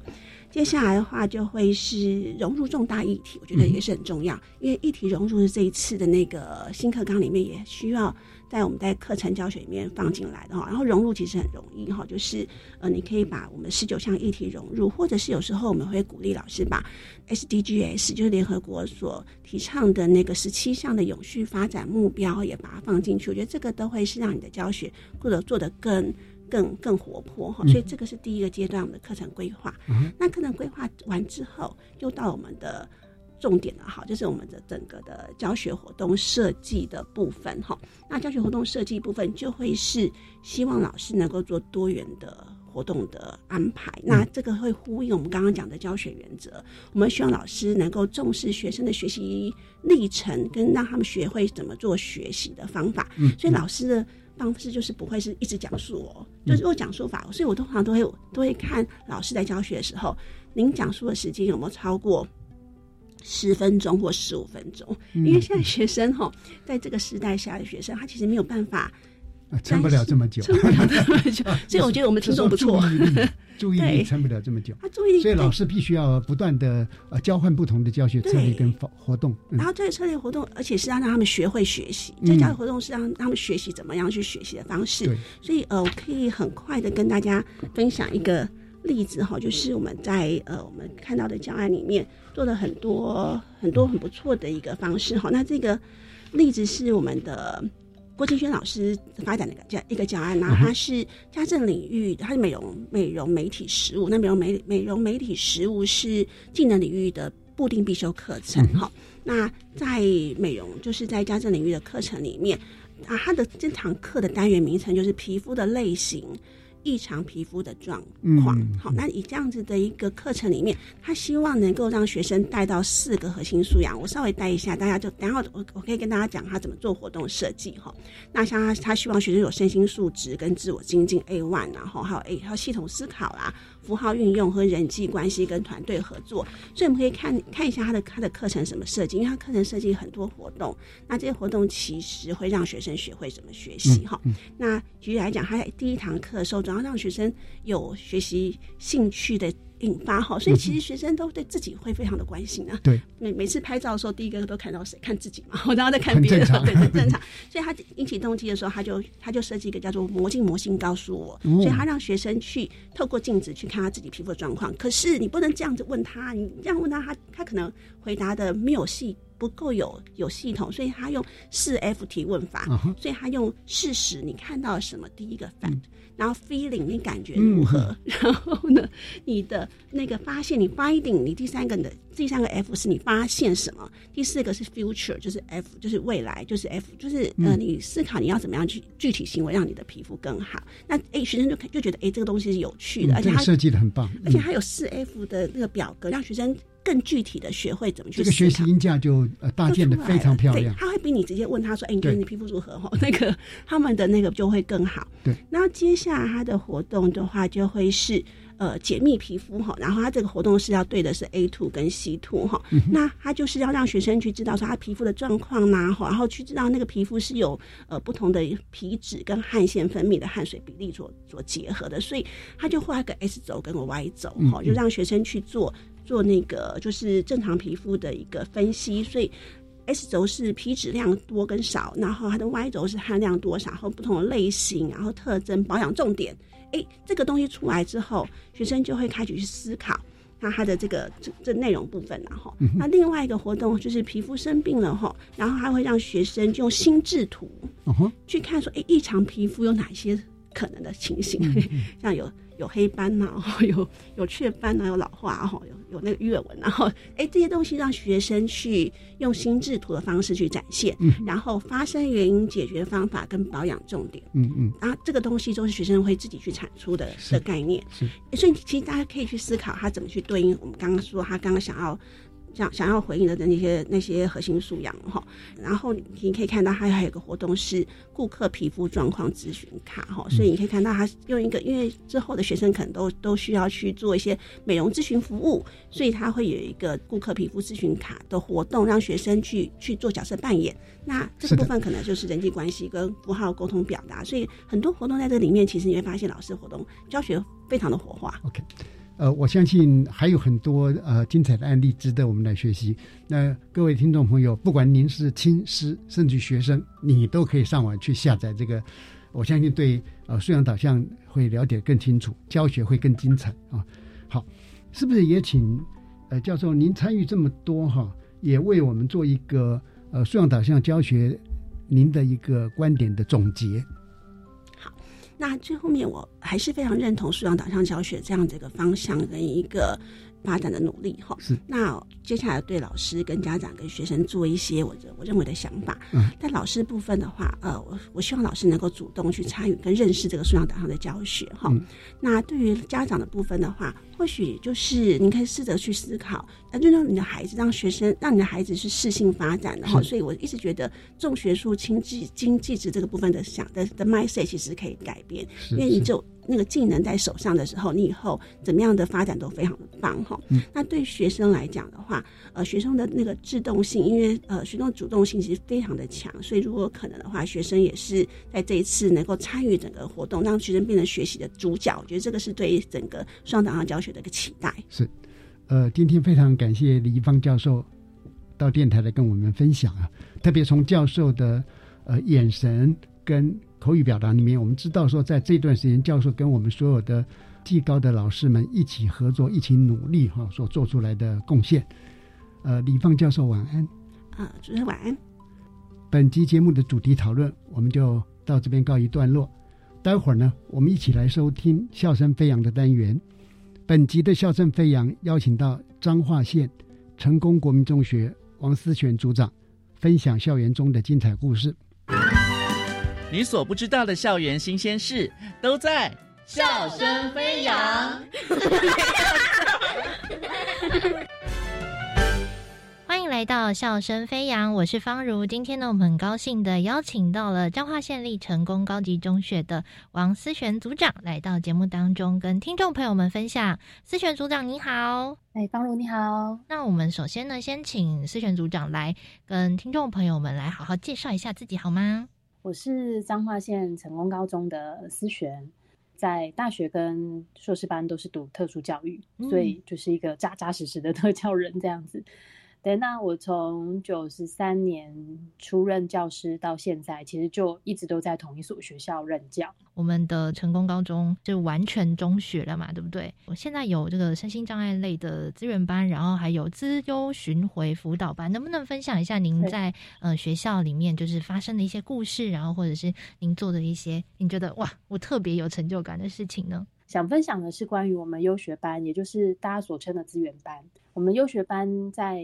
接下来的话就会是融入重大议题，我觉得也是很重要，因为议题融入是这一次的那个新课纲里面也需要在我们在课程教学里面放进来的哈。然后融入其实很容易哈，就是呃，你可以把我们十九项议题融入，或者是有时候我们会鼓励老师把 SDGs 就是联合国所提倡的那个十七项的永续发展目标也把它放进去。我觉得这个都会是让你的教学或者做得更。更更活泼哈，所以这个是第一个阶段我们的课程规划。那课程规划完之后，又到我们的重点的哈，就是我们的整个的教学活动设计的部分哈。那教学活动设计部分就会是希望老师能够做多元的活动的安排。那这个会呼应我们刚刚讲的教学原则，我们希望老师能够重视学生的学习历程，跟让他们学会怎么做学习的方法。所以老师的。方式就是不会是一直讲述哦，就是用讲述法，所以我通常都会都会看老师在教学的时候，您讲述的时间有没有超过十分钟或十五分钟？因为现在学生哈，在这个时代下的学生，他其实没有办法撑不了这么久，撑不了这么久。所以我觉得我们听众不错。注意力 撑不了这么久，他注意力，所以老师必须要不断的呃交换不同的教学策略跟活动，然后这些策略活动，而且是要让他们学会学习。这教育活动是让他们学习怎么样去学习的方式。所以呃，我可以很快的跟大家分享一个例子哈，就是我们在呃我们看到的教案里面做了很多很多很不错的一个方式哈。那这个例子是我们的。郭金轩老师发展的一个教一个教案呢，它是家政领域，它是美容美容媒体实务。那美容美美容媒体实务是技能领域的固定必修课程。哈，那在美容就是在家政领域的课程里面啊，它的这堂课的单元名称就是皮肤的类型。异常皮肤的状况，好，那以这样子的一个课程里面，他希望能够让学生带到四个核心素养。我稍微带一下，大家就然后我我可以跟大家讲他怎么做活动设计哈。那像他他希望学生有身心素质跟自我精进 A one，然后还有 A 还有系统思考啦。符号运用和人际关系跟团队合作，所以我们可以看看一下他的他的课程什么设计，因为他课程设计很多活动，那这些活动其实会让学生学会怎么学习哈。那举例来讲，他在第一堂课的时候，总要让学生有学习兴趣的。引发哈，所以其实学生都对自己会非常的关心啊。对，每每次拍照的时候，第一个都看到谁？看自己嘛，然后再看别人，对，很正常。所以他引起动机的时候，他就他就设计一个叫做“魔镜魔镜告诉我”，所以他让学生去透过镜子去看他自己皮肤的状况。可是你不能这样子问他，你这样问他，他他可能回答的没有细。不够有有系统，所以他用四 F 提问法，所以他用事实，你看到什么？第一个 fact，然后 feeling，你感觉如何？然后呢，你的那个发现，你 finding，你第三个的第三个 F 是你发现什么？第四个是 future，就是 F，就是未来，就是 F，就是呃，你思考你要怎么样去具体行为让你的皮肤更好。那哎，学生就就觉得哎，这个东西是有趣的，而且他设计的很棒，而且还有四 F 的那个表格，让学生。更具体的学会怎么去这个学习音架就呃搭建的非常漂亮，他会比你直接问他说：“哎，你觉得你皮肤如何？”哈，那个他们的那个就会更好。对，然后接下来他的活动的话，就会是呃解密皮肤哈，然后他这个活动是要对的是 A two 跟 C two 哈，那他就是要让学生去知道说他皮肤的状况呐，然后去知道那个皮肤是有呃不同的皮脂跟汗腺分泌的汗水比例所所结合的，所以他就画个 S 轴跟个 Y 轴哈，就让学生去做做那个就是正常皮肤的一个分析，所以。S 轴是皮脂量多跟少，然后它的 Y 轴是含量多少，然后不同的类型，然后特征、保养重点。哎，这个东西出来之后，学生就会开始去思考，那它的这个这这内容部分，然后那另外一个活动就是皮肤生病了哈，然后还会让学生用心智图去看说，哎，异常皮肤有哪些可能的情形，像有。有黑斑呐，有有雀斑呐，有老化哈，有有那个月纹，然后哎，这些东西让学生去用心智图的方式去展现，然后发生原因、解决方法跟保养重点，嗯嗯，然后这个东西都是学生会自己去产出的的概念，是，所以其实大家可以去思考他怎么去对应我们刚刚说他刚刚想要。想想要回应的那些那些核心素养哈，然后你可以看到它还有一个活动是顾客皮肤状况咨询卡哈，所以你可以看到它用一个，因为之后的学生可能都都需要去做一些美容咨询服务，所以它会有一个顾客皮肤咨询卡的活动，让学生去去做角色扮演。那这个部分可能就是人际关系跟符号沟通表达，所以很多活动在这里面，其实你会发现老师活动教学非常的活化。OK。呃，我相信还有很多呃精彩的案例值得我们来学习。那各位听众朋友，不管您是亲师甚至学生，你都可以上网去下载这个。我相信对呃素养导向会了解更清楚，教学会更精彩啊。好，是不是也请呃教授您参与这么多哈，也为我们做一个呃素养导向教学您的一个观点的总结。那最后面，我还是非常认同素养导向教学这样的一个方向跟一个。发展的努力哈，是那接下来对老师跟家长跟学生做一些我我认为的想法。嗯，但老师部分的话，呃，我我希望老师能够主动去参与跟认识这个素养导向的教学哈。那对于家长的部分的话，或许就是你可以试着去思考，那就让你的孩子让学生让你的孩子是适性发展的哈。所以我一直觉得重学术轻技经济值这个部分的想的的 mindset 其实可以改变，因为你就。那个技能在手上的时候，你以后怎么样的发展都非常的棒哈。那对学生来讲的话，呃，学生的那个制动性，因为呃，学生的主动性其实非常的强，所以如果可能的话，学生也是在这一次能够参与整个活动，让学生变成学习的主角。我觉得这个是对整个双档上教学的一个期待。是，呃，今天非常感谢李一芳教授到电台来跟我们分享啊，特别从教授的呃眼神跟。口语表达里面，我们知道说，在这段时间，教授跟我们所有的技高的老师们一起合作，一起努力哈，所做出来的贡献。呃，李芳教授晚安。啊，主持人晚安。本集节目的主题讨论，我们就到这边告一段落。待会儿呢，我们一起来收听笑声飞扬的单元。本集的笑声飞扬邀请到彰化县成功国民中学王思璇组长，分享校园中的精彩故事。你所不知道的校园新鲜事，都在笑声飞扬。欢迎来到笑声飞扬，我是方如。今天呢，我们很高兴的邀请到了彰化县立成功高级中学的王思璇组长来到节目当中，跟听众朋友们分享。思璇组长你好，哎，方如你好。那我们首先呢，先请思璇组长来跟听众朋友们来好好介绍一下自己好吗？我是彰化县成功高中的思璇，在大学跟硕士班都是读特殊教育，所以就是一个扎扎实实的特教人这样子。对，那我从九十三年出任教师到现在，其实就一直都在同一所学校任教。我们的成功高中就完全中学了嘛，对不对？我现在有这个身心障碍类的资源班，然后还有资优巡回辅导班，能不能分享一下您在呃学校里面就是发生的一些故事，然后或者是您做的一些你觉得哇，我特别有成就感的事情呢？想分享的是关于我们优学班，也就是大家所称的资源班。我们优学班在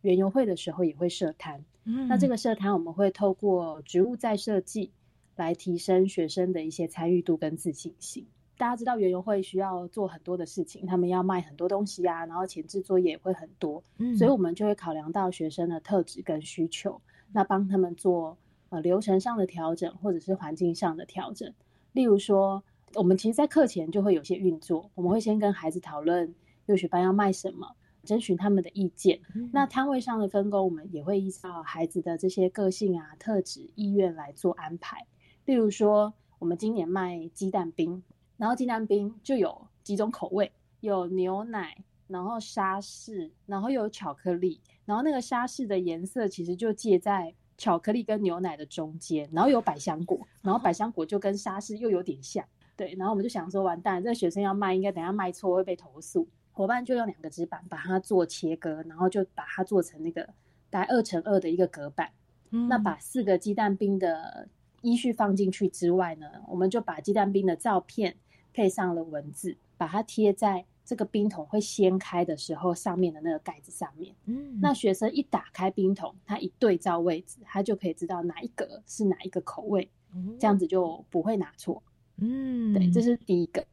园游会的时候也会设摊，那这个设摊我们会透过植物再设计来提升学生的一些参与度跟自信心。大家知道园游会需要做很多的事情，他们要卖很多东西啊，然后前置作业也会很多，所以我们就会考量到学生的特质跟需求，那帮他们做呃流程上的调整或者是环境上的调整，例如说。我们其实，在课前就会有些运作，我们会先跟孩子讨论幼学班要卖什么，征询他们的意见。那摊位上的分工，我们也会依照孩子的这些个性啊、特质、意愿来做安排。例如说，我们今年卖鸡蛋冰，然后鸡蛋冰就有几种口味，有牛奶，然后沙士，然后有巧克力，然后那个沙士的颜色其实就介在。巧克力跟牛奶的中间，然后有百香果，然后百香果就跟沙士又有点像，对，然后我们就想说，完蛋，这个学生要卖，应该等下卖错会被投诉。伙伴就用两个纸板把它做切割，然后就把它做成那个大概二乘二的一个隔板。嗯那把四个鸡蛋冰的依序放进去之外呢，我们就把鸡蛋冰的照片配上了文字，把它贴在。这个冰桶会掀开的时候，上面的那个盖子上面，嗯，那学生一打开冰桶，他一对照位置，他就可以知道哪一格是哪一个口味，这样子就不会拿错，嗯，对，这是第一个。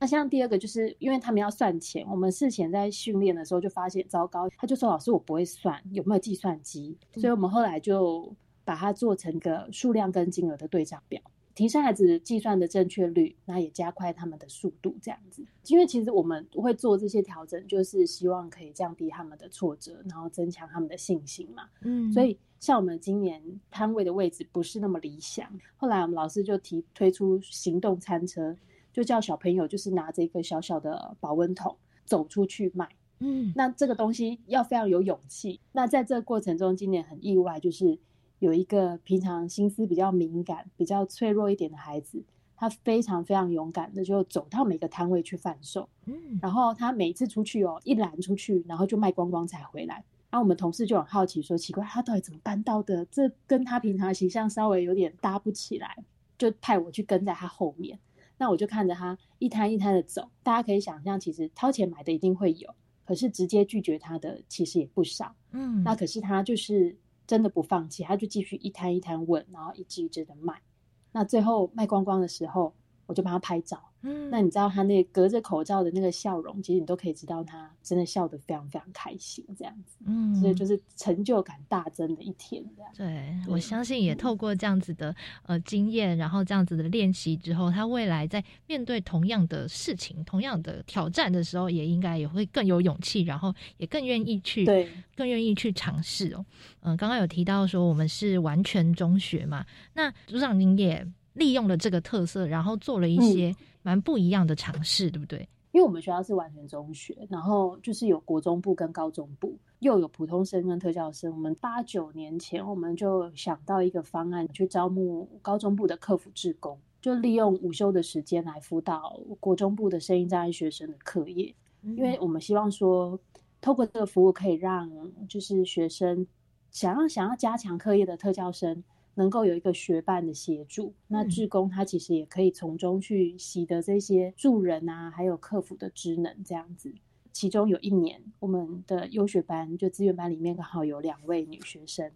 那像第二个，就是因为他们要算钱，我们事前在训练的时候就发现糟糕，他就说老师我不会算，有没有计算机？所以我们后来就把它做成个数量跟金额的对账表。提升孩子计算的正确率，那也加快他们的速度，这样子。因为其实我们会做这些调整，就是希望可以降低他们的挫折，然后增强他们的信心嘛。嗯，所以像我们今年摊位的位置不是那么理想，后来我们老师就提推出行动餐车，就叫小朋友就是拿着一个小小的保温桶走出去卖。嗯，那这个东西要非常有勇气。那在这个过程中，今年很意外，就是。有一个平常心思比较敏感、比较脆弱一点的孩子，他非常非常勇敢的就走到每个摊位去贩售。嗯，然后他每次出去哦，一拦出去，然后就卖光光才回来。然后我们同事就很好奇说：“奇怪，他到底怎么办到的？这跟他平常形象稍微有点搭不起来。”就派我去跟在他后面。那我就看着他一摊一摊的走。大家可以想象，其实掏钱买的一定会有，可是直接拒绝他的其实也不少。嗯，那可是他就是。真的不放弃，他就继续一摊一摊问，然后一支一支的卖。那最后卖光光的时候，我就帮他拍照。嗯，那你知道他那隔着口罩的那个笑容，其实你都可以知道他真的笑得非常非常开心，这样子。嗯，所以就是成就感大增的一天，这样。对，我相信也透过这样子的呃经验，然后这样子的练习之后，他未来在面对同样的事情、同样的挑战的时候，也应该也会更有勇气，然后也更愿意去，对，更愿意去尝试哦。嗯，刚刚有提到说我们是完全中学嘛，那组长您也利用了这个特色，然后做了一些。蛮不一样的尝试，对不对？因为我们学校是完全中学，然后就是有国中部跟高中部，又有普通生跟特教生。我们八九年前我们就想到一个方案，去招募高中部的客服志工，就利用午休的时间来辅导国中部的声音障碍学生的课业。因为我们希望说，透过这个服务，可以让就是学生想要想要加强课业的特教生。能够有一个学伴的协助，那志工他其实也可以从中去习得这些助人啊，还有客服的职能这样子。其中有一年，我们的优学班就资源班里面刚好有两位女学生，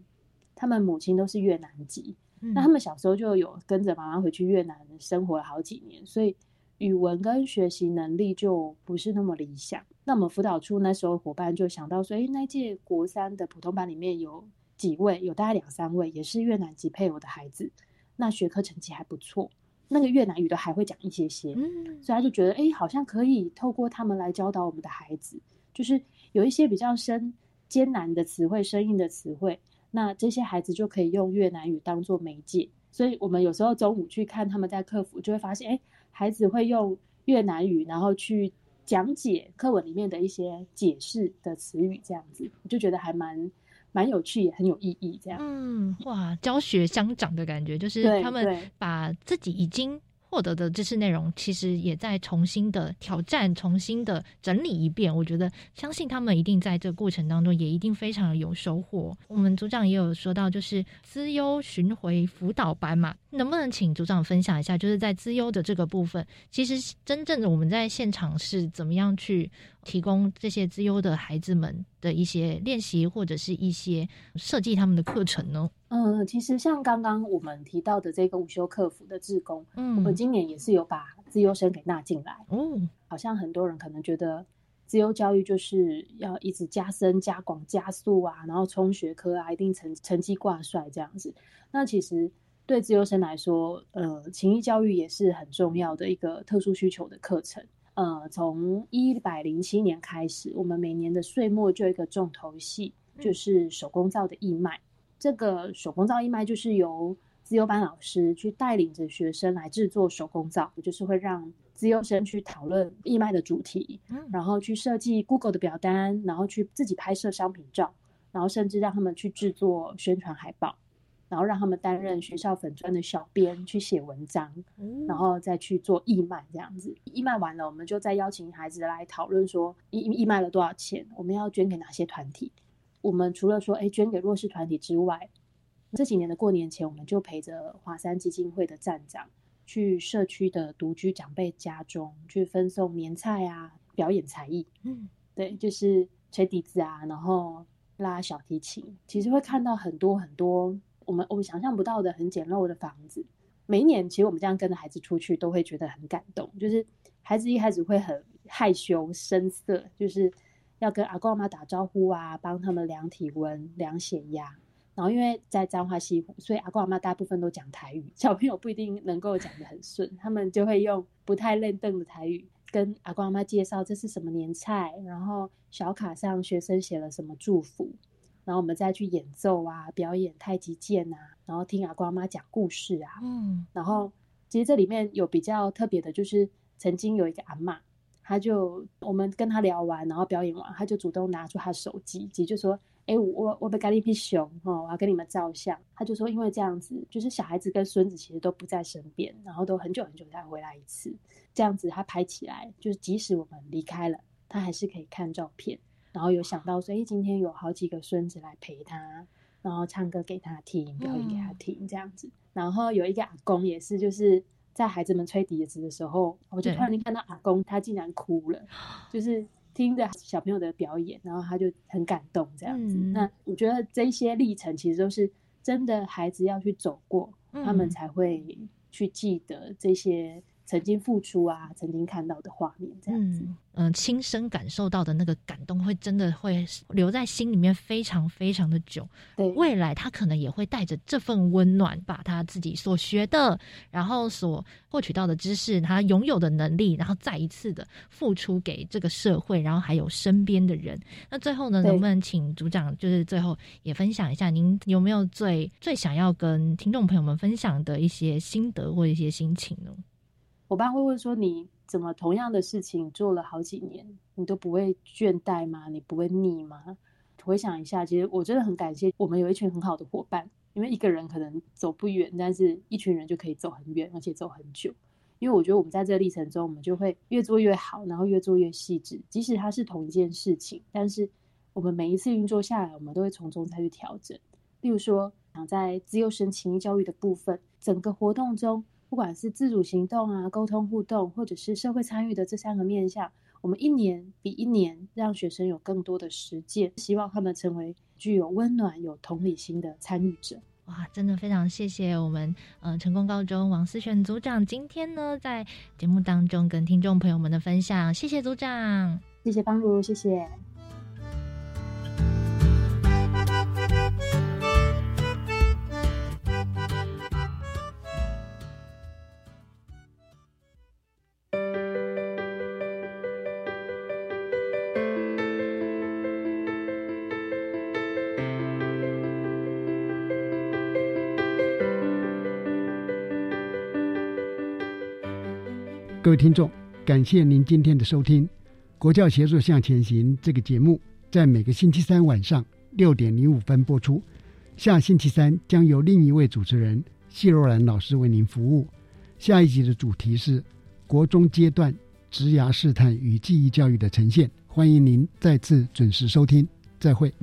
她们母亲都是越南籍，那她们小时候就有跟着妈妈回去越南生活了好几年，所以语文跟学习能力就不是那么理想。那我们辅导处那时候伙伴就想到说，哎，那届国三的普通班里面有。几位有大概两三位，也是越南籍配偶的孩子，那学科成绩还不错，那个越南语都还会讲一些些，嗯，所以他就觉得，哎，好像可以透过他们来教导我们的孩子，就是有一些比较深艰难的词汇、生硬的词汇，那这些孩子就可以用越南语当做媒介。所以我们有时候中午去看他们在客服，就会发现，哎，孩子会用越南语，然后去讲解课文里面的一些解释的词语，这样子，我就觉得还蛮。蛮有趣，也很有意义，这样。嗯，哇，教学相长的感觉，就是他们把自己已经。获得的知识内容，其实也在重新的挑战、重新的整理一遍。我觉得，相信他们一定在这个过程当中，也一定非常有收获。我们组长也有说到，就是资优巡回辅导班嘛，能不能请组长分享一下？就是在资优的这个部分，其实真正的我们在现场是怎么样去提供这些资优的孩子们的一些练习，或者是一些设计他们的课程呢？嗯，其实像刚刚我们提到的这个午休客服的志工，嗯，我们今年也是有把自优生给纳进来。嗯，好像很多人可能觉得自优教育就是要一直加深、加广、加速啊，然后冲学科啊，一定成成绩挂帅这样子。那其实。对自优生来说，呃，情谊教育也是很重要的一个特殊需求的课程。呃，从一百零七年开始，我们每年的岁末就有一个重头戏，就是手工皂的义卖。这个手工皂义卖就是由自由班老师去带领着学生来制作手工皂，就是会让自由生去讨论义卖的主题，然后去设计 Google 的表单，然后去自己拍摄商品照，然后甚至让他们去制作宣传海报。然后让他们担任学校粉专的小编，去写文章，然后再去做义卖这样子。义卖完了，我们就再邀请孩子来讨论说义义卖了多少钱，我们要捐给哪些团体。我们除了说哎捐给弱势团体之外，这几年的过年前，我们就陪着华山基金会的站长去社区的独居长辈家中去分送年菜啊，表演才艺。嗯，对，就是吹笛子啊，然后拉小提琴。其实会看到很多很多。我们我们想象不到的很简陋的房子，每一年其实我们这样跟着孩子出去，都会觉得很感动。就是孩子一开始会很害羞、生涩，就是要跟阿公阿妈打招呼啊，帮他们量体温、量血压。然后因为在彰化西湖，所以阿公阿妈大部分都讲台语，小朋友不一定能够讲得很顺，他们就会用不太认凳的台语跟阿公阿妈介绍这是什么年菜，然后小卡上学生写了什么祝福。然后我们再去演奏啊，表演太极剑啊，然后听阿公阿妈讲故事啊。嗯，然后其实这里面有比较特别的，就是曾经有一个阿妈，他就我们跟他聊完，然后表演完，他就主动拿出他手机，就说：“哎，我我被咖喱皮熊哦，我要跟你们照相。”他就说，因为这样子，就是小孩子跟孙子其实都不在身边，然后都很久很久才回来一次，这样子他拍起来，就是即使我们离开了，他还是可以看照片。然后有想到说，哎，今天有好几个孙子来陪他，然后唱歌给他听，表演给他听，这样子。然后有一个阿公也是，就是在孩子们吹笛子的时候，我就突然间看到阿公，他竟然哭了，就是听着小朋友的表演，然后他就很感动这样子。那我觉得这些历程其实都是真的，孩子要去走过，他们才会去记得这些。曾经付出啊，曾经看到的画面，这样子，嗯，亲身感受到的那个感动，会真的会留在心里面非常非常的久。对，未来他可能也会带着这份温暖，把他自己所学的，然后所获取到的知识，他拥有的能力，然后再一次的付出给这个社会，然后还有身边的人。那最后呢，能不能请组长就是最后也分享一下，您有没有最最想要跟听众朋友们分享的一些心得或一些心情呢？伙伴会问说：“你怎么同样的事情做了好几年，你都不会倦怠吗？你不会腻吗？”回想一下，其实我真的很感谢我们有一群很好的伙伴，因为一个人可能走不远，但是一群人就可以走很远，而且走很久。因为我觉得我们在这个历程中，我们就会越做越好，然后越做越细致。即使它是同一件事情，但是我们每一次运作下来，我们都会从中再去调整。例如说，想在自由生情谊教育的部分，整个活动中。不管是自主行动啊、沟通互动，或者是社会参与的这三个面向，我们一年比一年让学生有更多的实践，希望他们成为具有温暖、有同理心的参与者。哇，真的非常谢谢我们呃成功高中王思璇组长今天呢在节目当中跟听众朋友们的分享，谢谢组长，谢谢方如，谢谢。各位听众，感谢您今天的收听。国教协作向前行这个节目在每个星期三晚上六点零五分播出。下星期三将由另一位主持人谢若兰老师为您服务。下一集的主题是国中阶段职涯试探与记忆教育的呈现。欢迎您再次准时收听，再会。